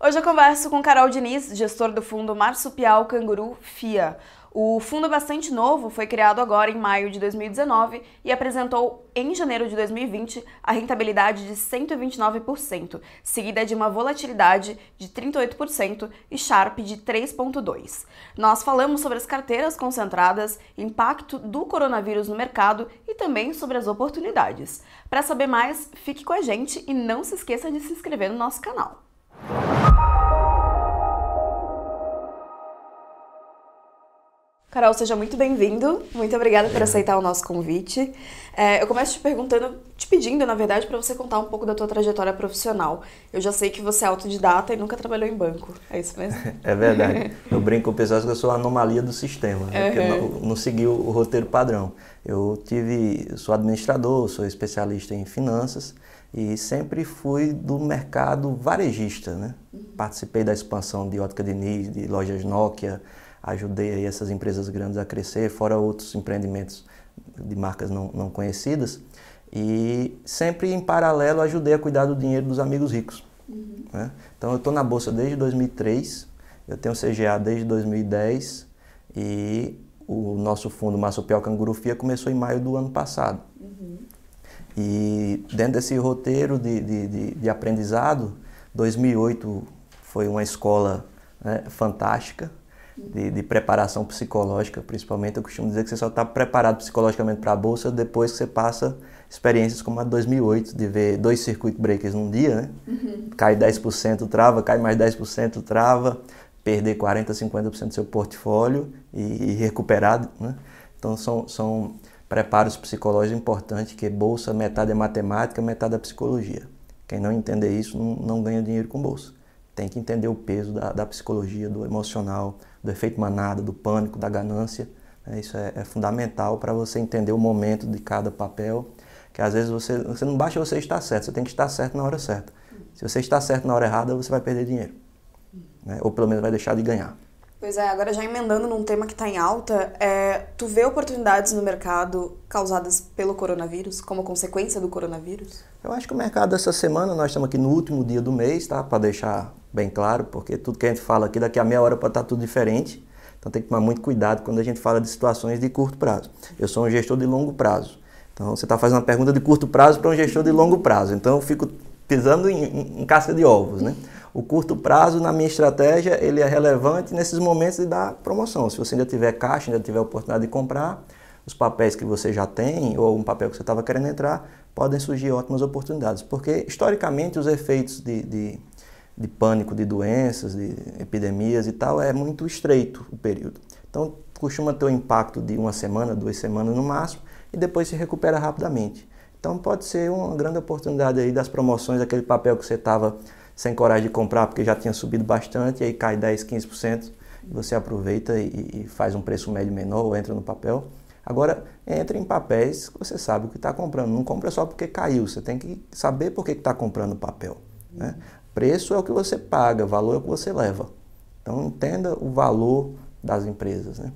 Hoje eu converso com Carol Diniz, gestor do fundo Marsupial Canguru FIA. O fundo é bastante novo, foi criado agora em maio de 2019 e apresentou em janeiro de 2020 a rentabilidade de 129%, seguida de uma volatilidade de 38% e Sharp de 3,2%. Nós falamos sobre as carteiras concentradas, impacto do coronavírus no mercado e também sobre as oportunidades. Para saber mais, fique com a gente e não se esqueça de se inscrever no nosso canal. Thank you. Carol, seja muito bem-vindo. Muito obrigada por aceitar o nosso convite. É, eu começo te perguntando, te pedindo, na verdade, para você contar um pouco da tua trajetória profissional. Eu já sei que você é autodidata e nunca trabalhou em banco. É isso mesmo? É verdade. Eu brinco com o pessoal que eu sou a anomalia do sistema, né? uhum. eu não, não segui o, o roteiro padrão. Eu tive, eu sou administrador, sou especialista em finanças e sempre fui do mercado varejista, né? Uhum. Participei da expansão de Ótica Diniz, de lojas Nokia, ajudei aí essas empresas grandes a crescer, fora outros empreendimentos de marcas não, não conhecidas. E sempre em paralelo ajudei a cuidar do dinheiro dos amigos ricos. Uhum. Né? Então eu estou na Bolsa desde 2003, eu tenho CGA desde 2010 e o nosso fundo Massopial Cangurufia começou em maio do ano passado. Uhum. E dentro desse roteiro de, de, de, de aprendizado, 2008 foi uma escola né, fantástica, de, de, preparação psicológica, principalmente. Eu costumo dizer que você só está preparado psicologicamente para a bolsa depois que você passa experiências como a de 2008, de ver dois circuit breakers num dia, né? Uhum. Cai 10%, trava, cai mais 10%, trava, perder 40%, 50% do seu portfólio e, e recuperar, né? Então são, são preparos psicológicos importantes, que bolsa, metade é matemática, metade é psicologia. Quem não entender isso não, não ganha dinheiro com bolsa. Tem que entender o peso da, da psicologia, do emocional, do efeito manada, do pânico, da ganância. Né? Isso é, é fundamental para você entender o momento de cada papel, que às vezes você, você não basta você estar certo, você tem que estar certo na hora certa. Se você está certo na hora errada, você vai perder dinheiro. Né? Ou pelo menos vai deixar de ganhar. Pois é, agora já emendando num tema que está em alta, é, tu vê oportunidades no mercado causadas pelo coronavírus, como consequência do coronavírus? Eu acho que o mercado essa semana, nós estamos aqui no último dia do mês, tá? Para deixar bem claro, porque tudo que a gente fala aqui daqui a meia hora pode estar tudo diferente. Então tem que tomar muito cuidado quando a gente fala de situações de curto prazo. Eu sou um gestor de longo prazo. Então você está fazendo uma pergunta de curto prazo para um gestor de longo prazo. Então eu fico pisando em, em, em casca de ovos, né? O curto prazo, na minha estratégia, ele é relevante nesses momentos de dar promoção. Se você ainda tiver caixa, ainda tiver oportunidade de comprar, os papéis que você já tem ou um papel que você estava querendo entrar, podem surgir ótimas oportunidades. Porque, historicamente, os efeitos de, de, de pânico, de doenças, de epidemias e tal, é muito estreito o período. Então, costuma ter um impacto de uma semana, duas semanas no máximo, e depois se recupera rapidamente. Então, pode ser uma grande oportunidade aí das promoções, aquele papel que você estava sem coragem de comprar porque já tinha subido bastante, e aí cai 10, 15%, e você aproveita e, e faz um preço médio menor ou entra no papel. Agora, entre em papéis que você sabe o que está comprando. Não compra só porque caiu, você tem que saber por que está comprando papel. Né? Preço é o que você paga, valor é o que você leva. Então, entenda o valor das empresas. Né?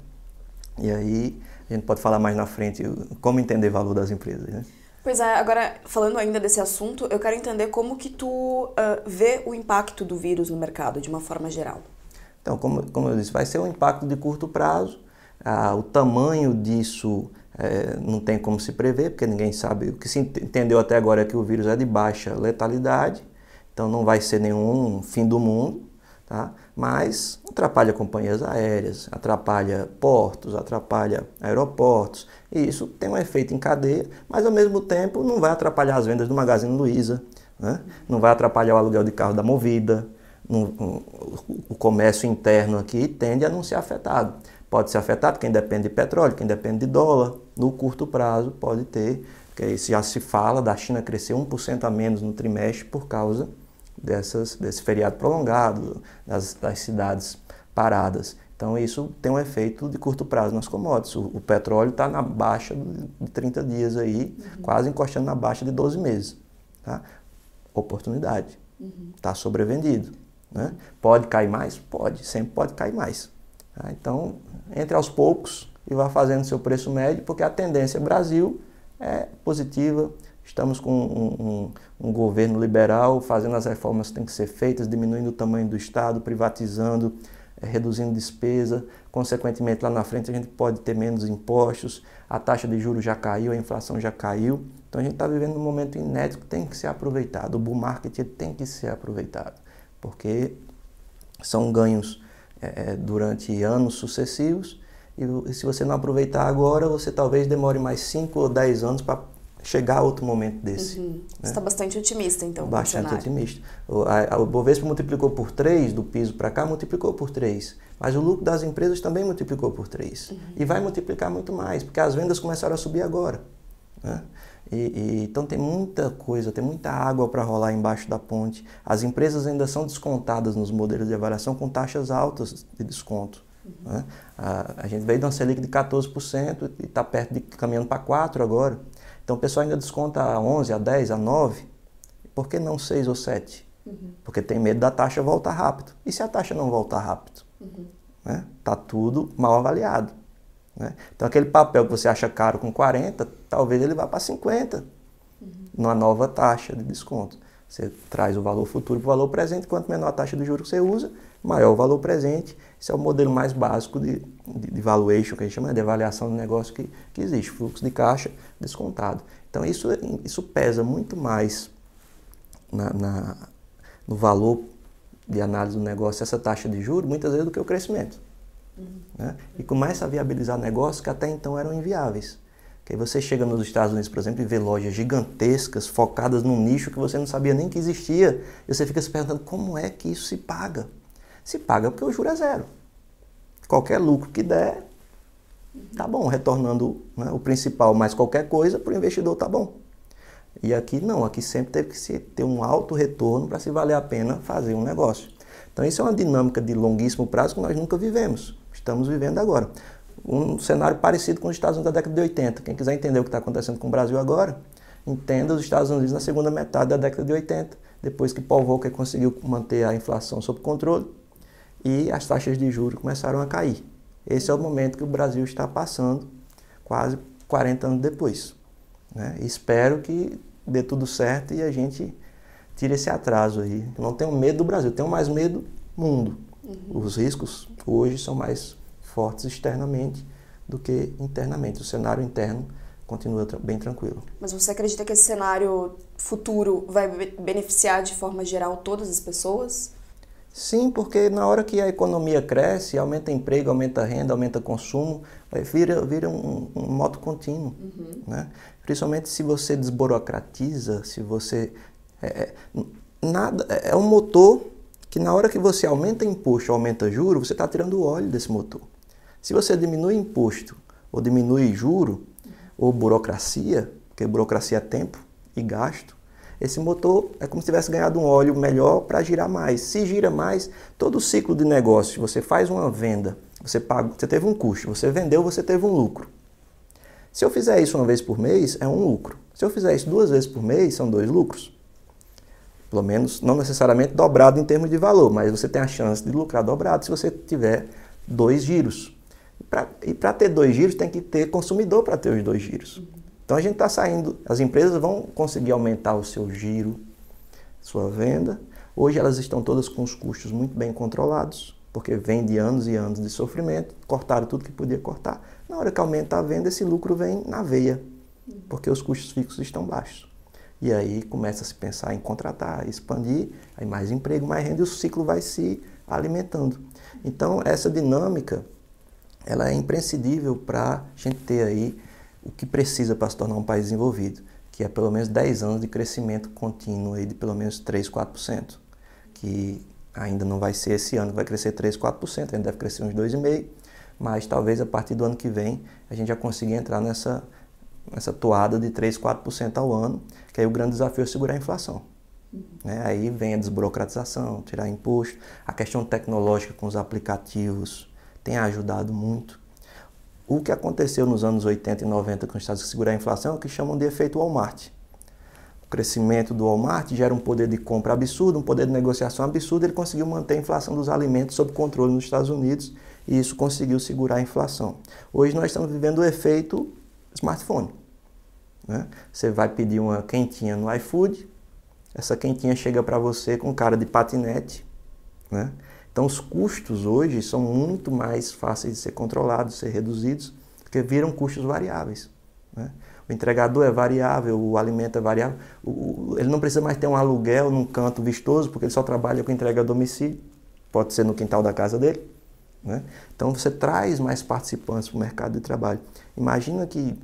E aí, a gente pode falar mais na frente como entender o valor das empresas. Né? Pois é, agora falando ainda desse assunto, eu quero entender como que tu uh, vê o impacto do vírus no mercado de uma forma geral. Então, como, como eu disse, vai ser um impacto de curto prazo. Ah, o tamanho disso é, não tem como se prever, porque ninguém sabe. O que se entendeu até agora é que o vírus é de baixa letalidade, então não vai ser nenhum fim do mundo tá? mas atrapalha companhias aéreas, atrapalha portos, atrapalha aeroportos, e isso tem um efeito em cadeia, mas ao mesmo tempo não vai atrapalhar as vendas do Magazine Luiza, né? não vai atrapalhar o aluguel de carro da Movida, o comércio interno aqui tende a não ser afetado. Pode ser afetado quem depende de petróleo, quem depende de dólar, no curto prazo pode ter, porque já se fala da China crescer 1% a menos no trimestre por causa dessas, desse feriado prolongado, das, das cidades paradas. Então isso tem um efeito de curto prazo nas commodities. O, o petróleo está na baixa de 30 dias aí, uhum. quase encostando na baixa de 12 meses. Tá? Oportunidade. Está uhum. sobrevendido. Né? Pode cair mais? Pode, sempre pode cair mais. Tá? Então, entre aos poucos e vá fazendo seu preço médio, porque a tendência Brasil é positiva, Estamos com um, um, um, governo liberal fazendo as reformas que têm que ser feitas, diminuindo o tamanho do Estado, privatizando, é, reduzindo despesa. Consequentemente, lá na frente a gente pode ter menos impostos, a taxa de juros já caiu, a inflação já caiu. Então a gente está vivendo um momento inédito que tem que ser aproveitado. O bull market tem que ser aproveitado, porque são ganhos é, durante anos sucessivos e se você não aproveitar agora, você talvez demore mais 5 ou 10 anos para chegar a outro momento desse. Uhum. Né? Você está bastante otimista, então. Bastante otimista. O, a, o Bovespa multiplicou por 3, do piso para cá, multiplicou por 3. Mas o lucro das empresas também multiplicou por 3. Uhum. E vai multiplicar muito mais, porque as vendas começaram a subir agora. Né? E, e, então tem muita coisa, tem muita água para rolar embaixo da ponte. As empresas ainda são descontadas nos modelos de avaliação com taxas altas de desconto. Uhum. Né? A, a, gente veio de uma Selic de 14% e está perto de caminhando para 4% agora. Então o pessoal ainda desconta a 11, a 10, a 9. Por que não 6 ou 7? Uhum. Porque tem medo da taxa voltar rápido. E se a taxa não voltar rápido? Uhum. Né? Tá tudo mal avaliado. Né? Então aquele papel que você acha caro com 40, talvez ele vá para 50 uhum. numa nova taxa de desconto. Você traz o valor futuro para o valor presente, quanto menor a taxa de juros que você usa, maior o valor presente. Esse é o modelo mais básico de, de, de valuation, que a gente chama de avaliação do negócio que, que existe, fluxo de caixa descontado. Então isso, isso pesa muito mais na, na, no valor de análise do negócio, essa taxa de juros, muitas vezes do que o crescimento. Né? E começa a viabilizar negócios que até então eram inviáveis. Que aí você chega nos Estados Unidos, por exemplo, e vê lojas gigantescas, focadas num nicho que você não sabia nem que existia, e você fica se perguntando como é que isso se paga. Se paga porque o juro é zero. Qualquer lucro que der, tá bom, retornando né, o principal, mas qualquer coisa para o investidor tá bom. E aqui não, aqui sempre teve que ter um alto retorno para se valer a pena fazer um negócio. Então isso é uma dinâmica de longuíssimo prazo que nós nunca vivemos. Estamos vivendo agora. Um cenário parecido com os Estados Unidos da década de 80. Quem quiser entender o que está acontecendo com o Brasil agora, entenda os Estados Unidos na segunda metade da década de 80, depois que Paul Volcker conseguiu manter a inflação sob controle e as taxas de juros começaram a cair. Esse é o momento que o Brasil está passando, quase 40 anos depois. Né? Espero que dê tudo certo e a gente tire esse atraso aí. não tenho medo do Brasil, tenho mais medo do mundo. Uhum. Os riscos hoje são mais fortes externamente do que internamente. O cenário interno continua bem tranquilo. Mas você acredita que esse cenário futuro vai beneficiar de forma geral todas as pessoas? Sim, porque na hora que a economia cresce, aumenta emprego, aumenta renda, aumenta consumo, vira, vira um, um moto contínuo. Uhum. Né? Principalmente se você desburocratiza, se você. É, é nada, é, é um motor que na hora que você aumenta imposto, aumenta juro, você está tirando o óleo desse motor. Se você diminui imposto ou diminui juro ou burocracia, porque burocracia é tempo e gasto, esse motor é como se tivesse ganhado um óleo melhor para girar mais. Se gira mais, todo o ciclo de negócio, você faz uma venda, você paga, você teve um custo, você vendeu, você teve um lucro. Se eu fizer isso uma vez por mês, é um lucro. Se eu fizer isso duas vezes por mês, são dois lucros. Pelo menos, não necessariamente dobrado em termos de valor, mas você tem a chance de lucrar dobrado se você tiver dois giros. E para ter dois giros, tem que ter consumidor para ter os dois giros. Então a gente está saindo, as empresas vão conseguir aumentar o seu giro, sua venda. Hoje elas estão todas com os custos muito bem controlados, porque vem de anos e anos de sofrimento, cortaram tudo que podia cortar. Na hora que aumenta a venda, esse lucro vem na veia, porque os custos fixos estão baixos. E aí começa a se pensar em contratar, expandir, aí mais emprego, mais renda e o ciclo vai se alimentando. Então essa dinâmica ela é imprescindível para a gente ter aí o que precisa para se tornar um país desenvolvido, que é pelo menos 10 anos de crescimento contínuo aí de pelo menos 3, 4%, que ainda não vai ser esse ano, vai crescer 3, 4%, ainda deve crescer uns 2,5%, mas talvez a partir do ano que vem a gente já consiga entrar nessa, nessa toada de 3, 4% ao ano, que aí o grande desafio é segurar a inflação. Né? Aí vem a desburocratização, tirar imposto, a questão tecnológica com os aplicativos tem ajudado muito. O que aconteceu nos anos 80 e 90 com os Estados Unidos segurar a inflação é o que chamam de efeito Walmart. O crescimento do Walmart gera um poder de compra absurdo, um poder de negociação absurdo. Ele conseguiu manter a inflação dos alimentos sob controle nos Estados Unidos e isso conseguiu segurar a inflação. Hoje nós estamos vivendo o efeito smartphone. Né? Você vai pedir uma quentinha no iFood, essa quentinha chega para você com cara de patinete. Né? Então os custos hoje são muito mais fáceis de ser controlados, de ser reduzidos, porque viram custos variáveis. Né? O entregador é variável, o alimento é variável. O, ele não precisa mais ter um aluguel num canto vistoso, porque ele só trabalha com entrega a domicílio. Pode ser no quintal da casa dele. Né? Então você traz mais participantes para o mercado de trabalho. Imagina que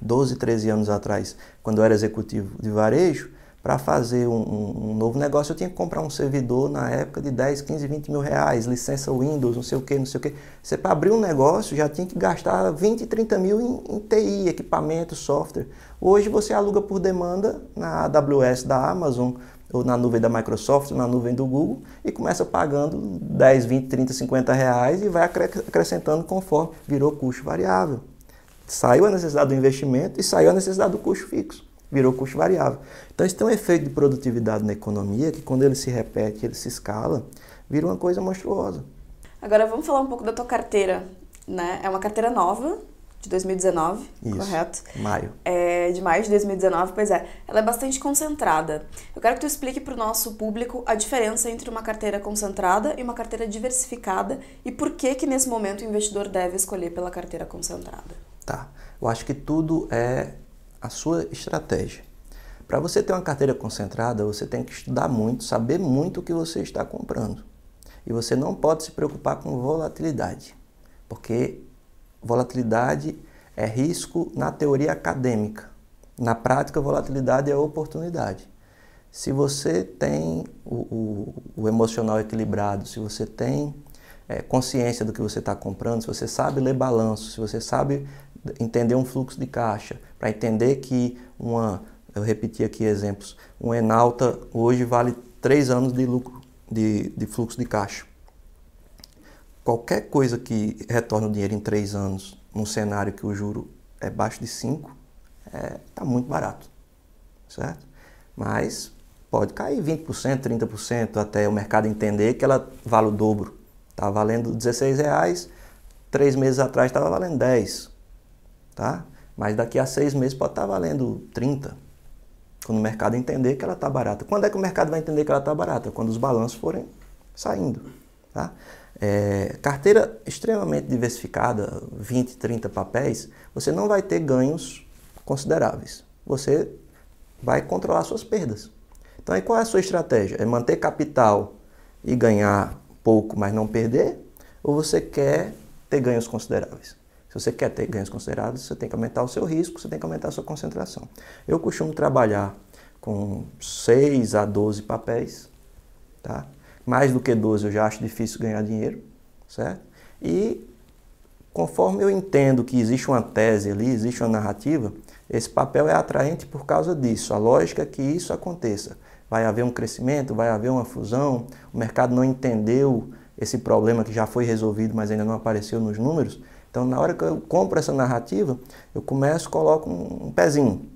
12, 13 anos atrás, quando eu era executivo de varejo, para fazer um, um, novo negócio, eu tinha que comprar um servidor na época de 10, 15, 20 mil reais, licença Windows, não sei o que, não sei o que. Você para abrir um negócio já tinha que gastar 20, 30 mil em, em TI, equipamento, software. Hoje você aluga por demanda na AWS da Amazon, ou na nuvem da Microsoft, ou na nuvem do Google, e começa pagando 10, 20, 30, 50 reais e vai acrescentando conforme virou custo variável. Saiu a necessidade do investimento e saiu a necessidade do custo fixo virou custo variável. Então isso tem um efeito de produtividade na economia que quando ele se repete, ele se escala, vira uma coisa monstruosa. Agora vamos falar um pouco da tua carteira, né? É uma carteira nova de 2019, Isso, correto? Maio. É, de maio de 2019, pois é. Ela é bastante concentrada. Eu quero que tu explique para o nosso público a diferença entre uma carteira concentrada e uma carteira diversificada e por que que nesse momento o investidor deve escolher pela carteira concentrada. Tá. Eu acho que tudo é a sua estratégia. Para você ter uma carteira concentrada, você tem que estudar muito, saber muito o que você está comprando. E você não pode se preocupar com volatilidade, porque volatilidade é risco na teoria acadêmica. Na prática, volatilidade é oportunidade. Se você tem o, o, o emocional equilibrado, se você tem é, consciência do que você está comprando, se você sabe ler balanço, se você sabe entender um fluxo de caixa, para entender que uma, eu repeti aqui exemplos, um Enalta hoje vale três anos de lucro, de, de fluxo de caixa. Qualquer coisa que retorne o dinheiro em três anos, num cenário que o juro é baixo de 5, está é, tá muito barato, certo? Mas pode cair 20%, 30% até o mercado entender que ela vale o dobro. Está valendo 16 reais, três meses atrás estava valendo 10 tá? Mas daqui a seis meses pode estar tá valendo 30, quando o mercado entender que ela está barata. Quando é que o mercado vai entender que ela está barata? Quando os balanços forem saindo, tá? É, carteira extremamente diversificada, 20, 30 papéis, você não vai ter ganhos consideráveis. Você vai controlar suas perdas. Então, aí qual é a sua estratégia? É manter capital e ganhar pouco, mas não perder? Ou você quer ter ganhos consideráveis? Se você quer ter ganhos considerados, você tem que aumentar o seu risco, você tem que aumentar a sua concentração. Eu costumo trabalhar com 6 a 12 papéis, tá? Mais do que 12 eu já acho difícil ganhar dinheiro, certo? E conforme eu entendo que existe uma tese ali, existe uma narrativa, esse papel é atraente por causa disso. A lógica é que isso aconteça. Vai haver um crescimento, vai haver uma fusão, o mercado não entendeu esse problema que já foi resolvido, mas ainda não apareceu nos números. Então, na hora que eu compro essa narrativa, eu começo, coloco um pezinho.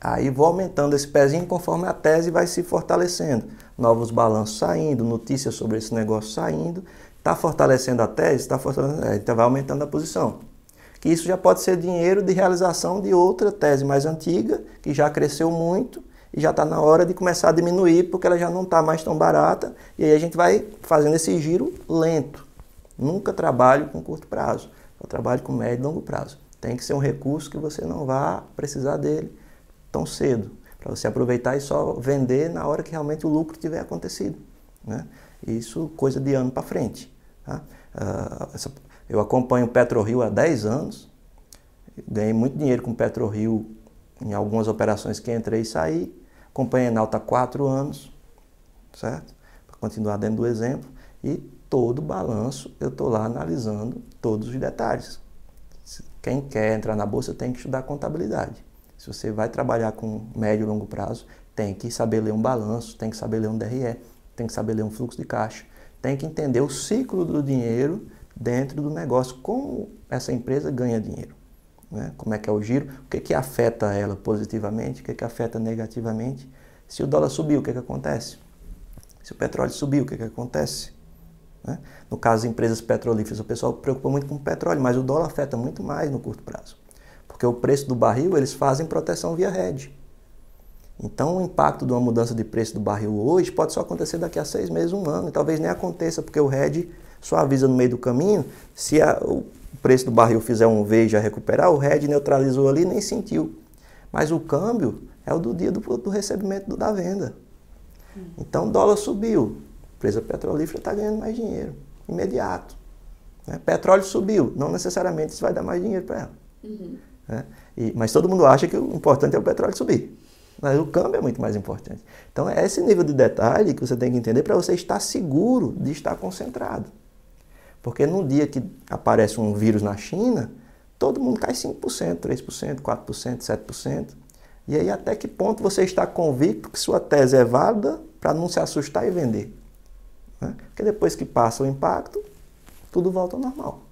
Aí vou aumentando esse pezinho conforme a tese vai se fortalecendo. Novos balanços saindo, notícias sobre esse negócio saindo. Está fortalecendo a tese, está fortalecendo, é, então vai aumentando a posição. Que isso já pode ser dinheiro de realização de outra tese mais antiga, que já cresceu muito e já está na hora de começar a diminuir, porque ela já não está mais tão barata. E aí a gente vai fazendo esse giro lento. Nunca trabalho com curto prazo. Eu trabalho com médio e longo prazo. Tem que ser um recurso que você não vá precisar dele tão cedo, para você aproveitar e só vender na hora que realmente o lucro tiver acontecido. Né? Isso coisa de ano para frente. Tá? Uh, essa, eu acompanho o PetroRio há 10 anos, ganhei muito dinheiro com o PetroRio em algumas operações que entrei e saí. Acompanhei a Enalta há 4 anos, certo? Para continuar dentro do exemplo. E todo balanço, eu estou lá analisando todos os detalhes. Quem quer entrar na bolsa tem que estudar contabilidade. Se você vai trabalhar com médio e longo prazo, tem que saber ler um balanço, tem que saber ler um DRE, tem que saber ler um fluxo de caixa, tem que entender o ciclo do dinheiro dentro do negócio, como essa empresa ganha dinheiro. Né? Como é que é o giro, o que, que afeta ela positivamente, o que, que afeta negativamente. Se o dólar subiu, o que, que acontece? Se o petróleo subiu, o que, que acontece? Né? No caso das empresas petrolíferas, o pessoal preocupa muito com o petróleo, mas o dólar afeta muito mais no curto prazo. Porque o preço do barril, eles fazem proteção via hedge. Então, o impacto de uma mudança de preço do barril hoje pode só acontecer daqui a seis meses, um ano, e talvez nem aconteça, porque o hedge só avisa no meio do caminho. Se a, o preço do barril fizer um V e já recuperar, o hedge neutralizou ali nem sentiu. Mas o câmbio é o do dia do, do recebimento da venda. Então, dólar subiu, a empresa petrolífera está ganhando mais dinheiro, imediato. Né? Petróleo subiu, não necessariamente isso vai dar mais dinheiro para ela. Uhum. Né? E, mas todo mundo acha que o importante é o petróleo subir. Mas o câmbio é muito mais importante. Então é esse nível de detalhe que você tem que entender para você estar seguro de estar concentrado. Porque no dia que aparece um vírus na China, todo mundo cai 5%, 3%, 4%, 7%. E aí até que ponto você está convicto que sua tese é válida para não se assustar e vender? Né? Porque depois que passa o impacto, tudo volta ao normal.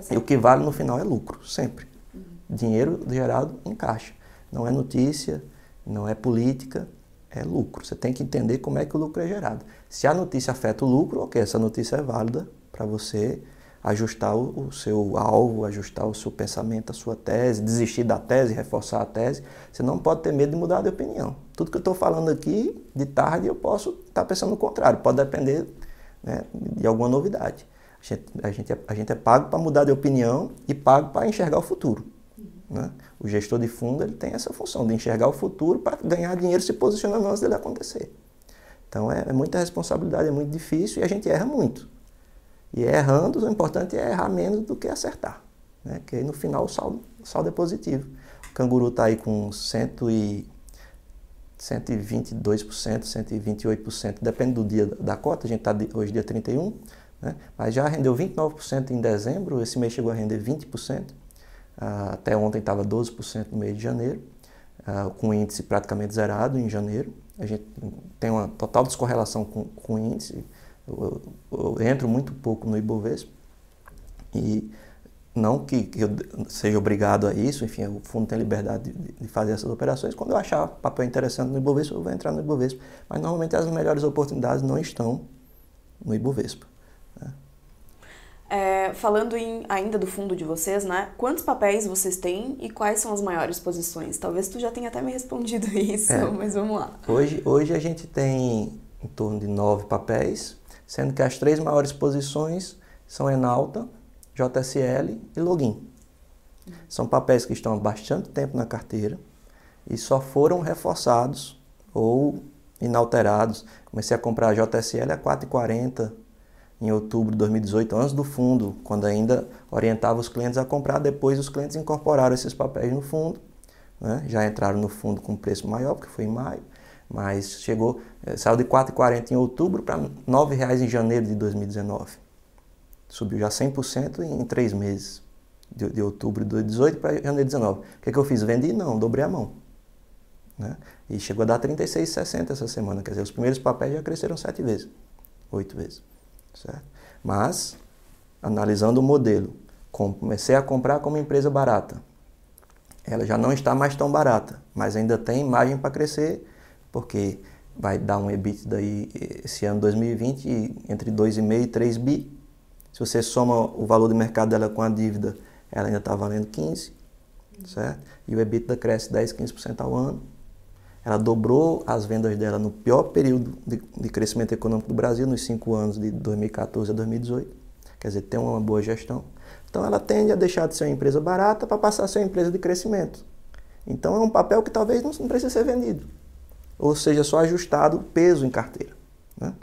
Tá e o que vale no final é lucro, sempre. Uhum. Dinheiro gerado em caixa. Não é notícia, não é política, é lucro. Você tem que entender como é que o lucro é gerado. Se a notícia afeta o lucro, ok, essa notícia é válida para você ajustar o, o, seu alvo, ajustar o seu pensamento, a sua tese, desistir da tese, reforçar a tese. Você não pode ter medo de mudar de opinião. Tudo que eu estou falando aqui, de tarde, eu posso estar tá pensando o contrário. Pode depender né, de alguma novidade. A gente, a gente, é, a gente é pago para mudar de opinião e pago para enxergar o futuro. Né? O gestor de fundo ele tem essa função de enxergar o futuro para ganhar dinheiro se posicionando antes dele acontecer. Então é, é, muita responsabilidade, é muito difícil e a gente erra muito. E errando, o importante é errar menos do que acertar. Né? Porque aí no final o saldo, o saldo é positivo. O canguru está aí com 100 e 122%, 128%, depende do dia da cota, a gente está hoje dia 31, né? mas já rendeu 29% em dezembro, esse mês chegou a render 20%. Ah, até ontem estava 12% no mês de janeiro, ah, com o índice praticamente zerado em janeiro. A gente tem uma total descorrelação com, com o índice. Eu, eu, entro muito pouco no Ibovespa e não que, que, eu seja obrigado a isso, enfim, o fundo tem liberdade de, de, fazer essas operações. Quando eu achar papel interessante no Ibovespa, eu vou entrar no Ibovespa. Mas normalmente as melhores oportunidades não estão no Ibovespa. É, falando em, ainda do fundo de vocês, né? Quantos papéis vocês têm e quais são as maiores posições? Talvez tu já tenha até me respondido isso, é. mas vamos lá. Hoje, hoje a gente tem em torno de nove papéis, sendo que as três maiores posições são Enalta, JSL e Login. São papéis que estão há bastante tempo na carteira e só foram reforçados ou inalterados. Comecei a comprar a JSL a 4,40 em outubro de 2018, antes do fundo, quando ainda orientava os clientes a comprar. Depois os clientes incorporaram esses papéis no fundo, né? já entraram no fundo com preço maior, porque foi em maio, mas chegou, eh, saiu de R$ 4,40 em outubro para R$ 9,00 em janeiro de 2019. Subiu já 100% em três meses, de, de outubro de 2018 para janeiro de 2019. O que, é que eu fiz? Vendi? Não, dobrei a mão. Né? E chegou a dar 36,60 essa semana, quer dizer, os primeiros papéis já cresceram sete vezes, oito vezes. Certo? Mas, analisando o modelo, comecei a comprar como empresa barata. Ela já não está mais tão barata, mas ainda tem margem para crescer, porque vai dar um EBITDA aí esse ano 2020 entre 2,5 e 3 bi. Se você soma o valor de mercado dela com a dívida, ela ainda está valendo 15, certo? E o EBITDA cresce 10, 15% ao ano. Ela dobrou as vendas dela no pior período de, de, crescimento econômico do Brasil, nos cinco anos de 2014 a 2018. Quer dizer, tem uma boa gestão. Então, ela tende a deixar de ser uma empresa barata para passar a ser uma empresa de crescimento. Então, é um papel que talvez não, precise ser vendido. Ou seja, só ajustado o peso em carteira. Né?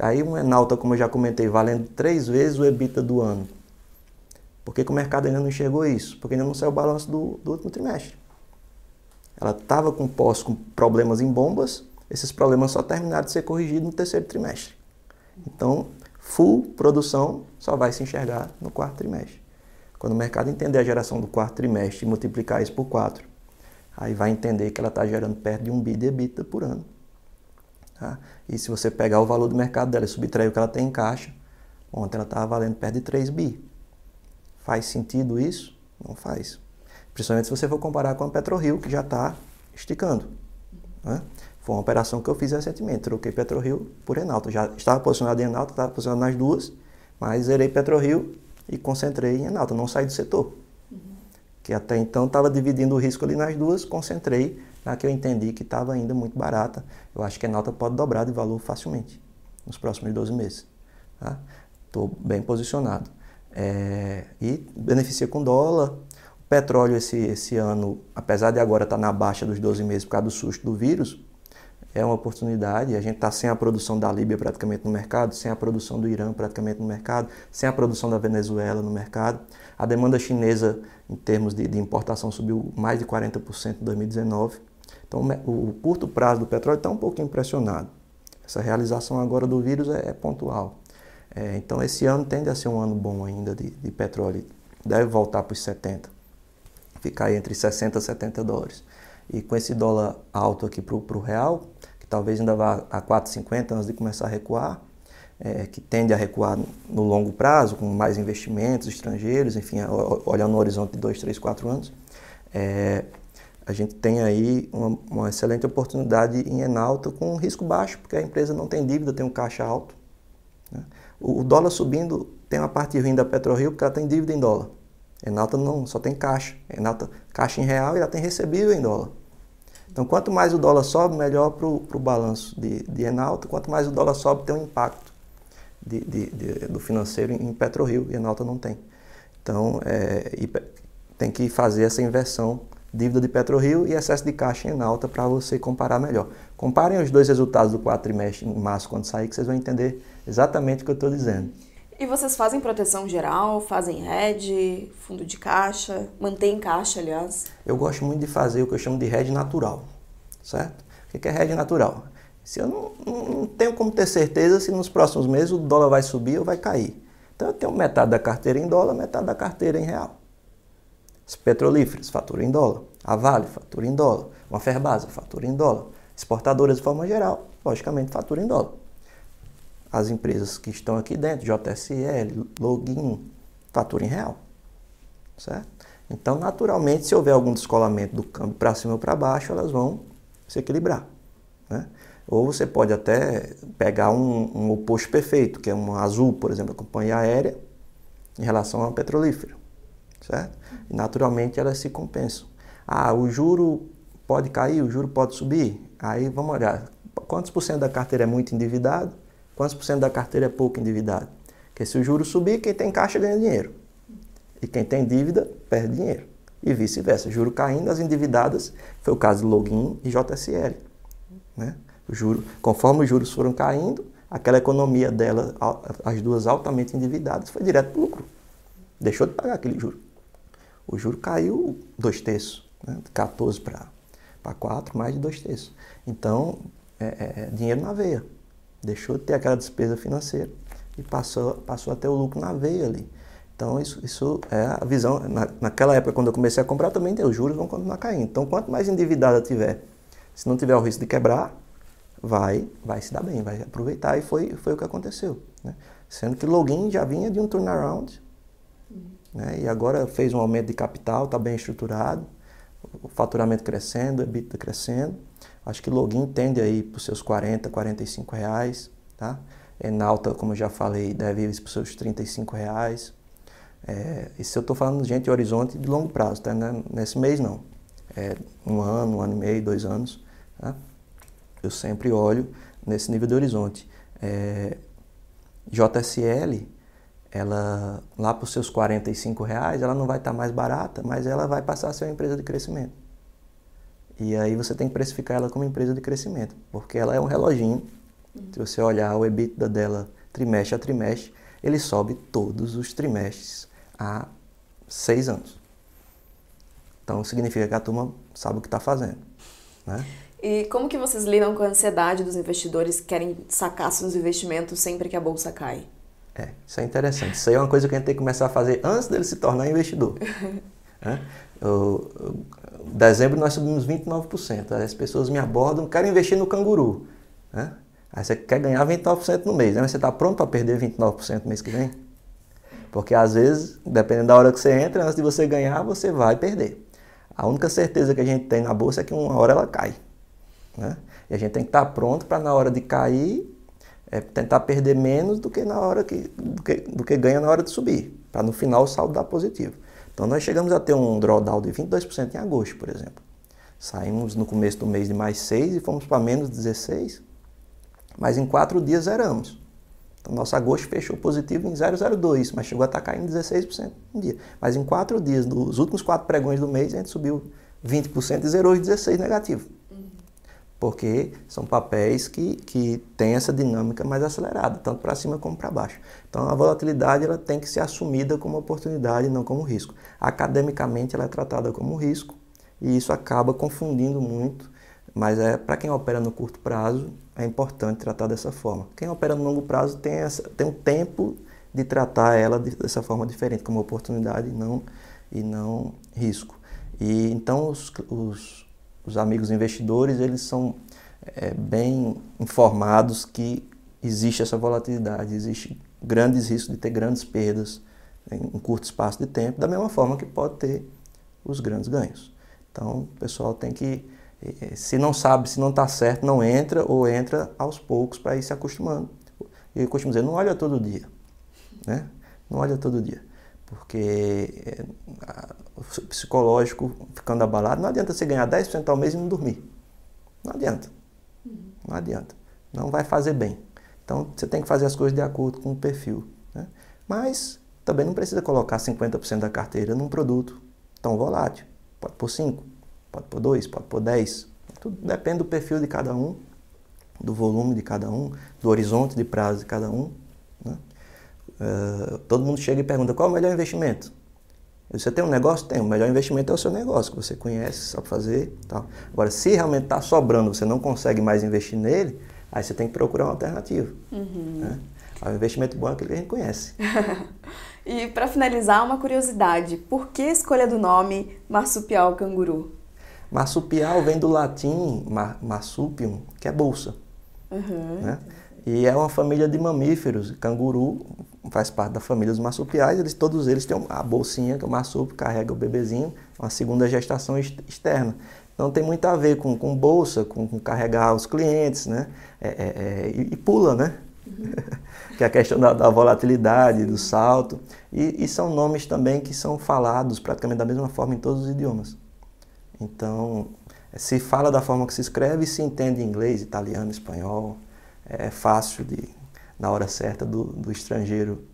Aí, um Enalta, como eu já comentei, valendo três vezes o EBITDA do ano. Por que, que o mercado ainda não enxergou isso? Porque ainda não saiu o balanço do, do último trimestre. Ela estava com pós com problemas em bombas, esses problemas só terminaram de ser corrigidos no terceiro trimestre. Então, full produção só vai se enxergar no quarto trimestre. Quando o mercado entender a geração do quarto trimestre e multiplicar isso por quatro, aí vai entender que ela está gerando perto de um bi de EBITDA por ano. Tá? E se você pegar o valor do mercado dela e subtrair o que ela tem em caixa, ontem ela estava valendo perto de 3 bi. Faz sentido isso? Não faz. Principalmente se você for comparar com a PetroRio, que já está esticando. Né? Foi uma operação que eu fiz recentemente. Troquei PetroRio por Enalta. Já estava posicionado em Enalta, estava posicionado nas duas, mas zerei PetroRio e concentrei em Enalta. Não saí do setor. Uhum. que até então estava dividindo o risco ali nas duas, concentrei na que eu entendi que estava ainda muito barata. Eu acho que a nota pode dobrar de valor facilmente nos próximos 12 meses. Estou tá? bem posicionado. É, e beneficia com dólar. Petróleo esse, esse ano, apesar de agora estar tá na baixa dos 12 meses por causa do susto do vírus, é uma oportunidade. A gente está sem a produção da Líbia praticamente no mercado, sem a produção do Irã praticamente no mercado, sem a produção da Venezuela no mercado. A demanda chinesa, em termos de, de importação, subiu mais de 40% em 2019. Então, o, o curto prazo do petróleo está um pouco impressionado. Essa realização agora do vírus é, é pontual. É, então, esse ano tende a ser um ano bom ainda de, de petróleo. Deve voltar para os 70, ficar entre 60 e 70 dólares. E com esse dólar alto aqui para o real, que talvez ainda vá a 4,50 antes de começar a recuar, é, que tende a recuar no longo prazo, com mais investimentos estrangeiros, enfim, olhando no horizonte de 2, 3, 4 anos, é, a gente tem aí uma, uma, excelente oportunidade em Enalta com risco baixo, porque a empresa não tem dívida, tem um caixa alto. Né? O, o, dólar subindo tem uma parte ruim da PetroRio, porque ela tem dívida em dólar. Enalta não, só tem caixa. Enalta caixa em real e ela tem recebível em dólar. Então, quanto mais o dólar sobe, melhor para o balanço de, de Enalta. Quanto mais o dólar sobe, tem um impacto de, de, de, do financeiro em PetroRio e Enalta não tem. Então, é, tem que fazer essa inversão dívida de PetroRio e excesso de caixa em Enalta para você comparar melhor. Comparem os dois resultados do quarto trimestre em março, quando sair, que vocês vão entender exatamente o que eu estou dizendo. E vocês fazem proteção geral, fazem hedge, fundo de caixa, mantém caixa, aliás? Eu gosto muito de fazer o que eu chamo de hedge natural, certo? O que é hedge natural? Se eu não, não tenho como ter certeza se nos próximos meses o dólar vai subir ou vai cair. Então eu tenho metade da carteira em dólar, metade da carteira em real. As petrolíferas faturam em dólar. A Vale fatura em dólar. Uma Ferbasa fatura em dólar. Exportadoras de forma geral, logicamente, fatura em dólar as empresas que estão aqui dentro, JSL, Login, fatura em real. Certo? Então, naturalmente, se houver algum descolamento do câmbio para cima ou para baixo, elas vão se equilibrar. Né? Ou você pode até pegar um, um oposto perfeito, que é uma azul, por exemplo, a companhia aérea, em relação a uma petrolífera. Certo? E naturalmente elas se compensam. Ah, o juro pode cair, o juro pode subir. Aí vamos olhar. Quantos por cento da carteira é muito endividado? Quantos por cento da carteira é pouco endividado? Porque se o juro subir, quem tem caixa ganha dinheiro. E quem tem dívida perde dinheiro. E vice-versa. Juro caindo, as endividadas, foi o caso do Login e JSL. Né? O juro, conforme os juros foram caindo, aquela economia dela, as duas altamente endividadas, foi direto para o lucro. Deixou de pagar aquele juro. O juro caiu dois terços, né? de 14 para 4, mais de dois terços. Então, é, é, é dinheiro na veia. Deixou de ter aquela despesa financeira e passou, passou a ter o lucro na veia ali. Então, isso, isso é a visão. Na, naquela época, quando eu comecei a comprar, também os juros vão continuar caindo. Então, quanto mais endividada tiver, se não tiver o risco de quebrar, vai, vai se dar bem, vai aproveitar. E foi, foi o que aconteceu. Né? Sendo que Login já vinha de um turnaround. Né? E agora fez um aumento de capital, está bem estruturado, o faturamento crescendo, a EBITDA crescendo. Acho que login tende aí para os seus 40, 45 reais, tá? Enalta, como eu já falei, deve ir para os seus 35 reais. É, isso eu estou falando, gente, de horizonte de longo prazo, tá? É nesse mês não. É um ano, um ano e meio, dois anos, tá? Eu sempre olho nesse nível de horizonte. É, JSL, ela lá para os seus 45 reais, ela não vai estar tá mais barata, mas ela vai passar a ser uma empresa de crescimento. E aí você tem que precificar ela como empresa de crescimento, porque ela é um reloginho. Se você olhar o EBITDA dela trimestre a trimestre, ele sobe todos os trimestres há seis anos. Então significa que a turma sabe o que está fazendo. Né? E como que vocês lidam com a ansiedade dos investidores que querem sacar seus investimentos sempre que a bolsa cai? É, isso é interessante. Isso aí é uma coisa que a gente tem que começar a fazer antes dele se tornar investidor. né? eu, dezembro nós subimos 29%. As pessoas me abordam, querem investir no canguru. Né? Aí você quer ganhar 29% no mês, né? mas você está pronto para perder 29% no mês que vem? Porque às vezes, dependendo da hora que você entra, antes de você ganhar, você vai perder. A única certeza que a gente tem na bolsa é que uma hora ela cai. Né? E a gente tem que estar tá pronto para na hora de cair, é, tentar perder menos do que na hora que, do que, do que ganha na hora de subir, para no final o saldo dar positivo. Então nós chegamos a ter um drawdown de 22% em agosto, por exemplo. Saímos no começo do mês de mais 6 e fomos para menos 16, mas em quatro dias zeramos. Então nosso agosto fechou positivo em 0,02, mas chegou a estar caindo 16% um dia. Mas em quatro dias, nos últimos quatro pregões do mês, a gente subiu 20% e zerou os 16 negativo porque são papéis que, que têm essa dinâmica mais acelerada, tanto para cima como para baixo. Então a volatilidade ela tem que ser assumida como oportunidade, não como risco. Academicamente ela é tratada como risco e isso acaba confundindo muito, mas é para quem opera no curto prazo é importante tratar dessa forma. Quem opera no longo prazo tem, essa, tem um tempo de tratar ela dessa forma diferente, como oportunidade e não, e não risco. E então os, os os amigos investidores eles são é, bem informados que existe essa volatilidade, existe grandes riscos de ter grandes perdas em um curto espaço de tempo, da mesma forma que pode ter os grandes ganhos. Então, o pessoal tem que, é, se não sabe, se não está certo, não entra ou entra aos poucos para ir se acostumando. E eu costumo dizer, não olha todo dia, né? Não olha todo dia, porque é, psicológico ficando abalado. Não adianta você ganhar 10% ao mês e não dormir. Não adianta. Não adianta. Não vai fazer bem. Então você tem que fazer as coisas de acordo com o perfil. Né? Mas também não precisa colocar 50% da carteira num produto tão volátil. Pode pôr 5, pode pôr 2, pode pôr 10. Tudo depende do perfil de cada um, do volume de cada um, do horizonte de prazo de cada um. Uh, todo mundo chega e pergunta qual é o melhor investimento. Você tem um negócio? Tem. O melhor investimento é o seu negócio, que você conhece, sabe fazer tal. Agora, se realmente está sobrando, você não consegue mais investir nele, aí você tem que procurar uma alternativa. Uhum. Né? O investimento bom é aquele que a gente conhece. e para finalizar, uma curiosidade. Por que a escolha do nome marsupial canguru? Marsupial vem do latim marsupium, que é bolsa. Uhum. Né? E é uma família de mamíferos. Canguru faz parte da família dos marsupiais. Eles, todos eles têm a bolsinha que o marsupio carrega o bebezinho, uma segunda gestação externa. Então tem muito a ver com, com bolsa, com, com carregar os clientes, né? É, é, é, e, e, pula, né? Uhum. que é a questão da, da volatilidade, do salto. E, e, são nomes também que são falados praticamente da mesma forma em todos os idiomas. Então, se fala da forma que se escreve, se entende inglês, italiano, espanhol, é fácil de, na hora certa do, do estrangeiro.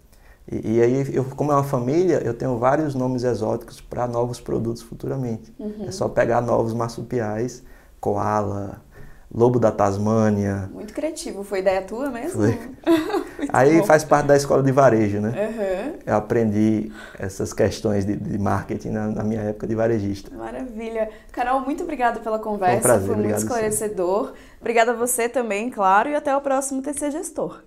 E, e, aí, eu, como é uma família, eu tenho vários nomes exóticos para novos produtos futuramente. Uhum. É só pegar novos marsupiais, koala, lobo da Tasmânia. Muito criativo, foi ideia tua mesmo? Foi. aí bom. faz parte da escola de varejo, né? Uhum. Eu aprendi essas questões de, de marketing na, na, minha época de varejista. Maravilha. Carol, muito obrigada pela conversa, foi, um prazer, foi muito esclarecedor. Obrigada a você também, claro, e até o próximo TC Gestor.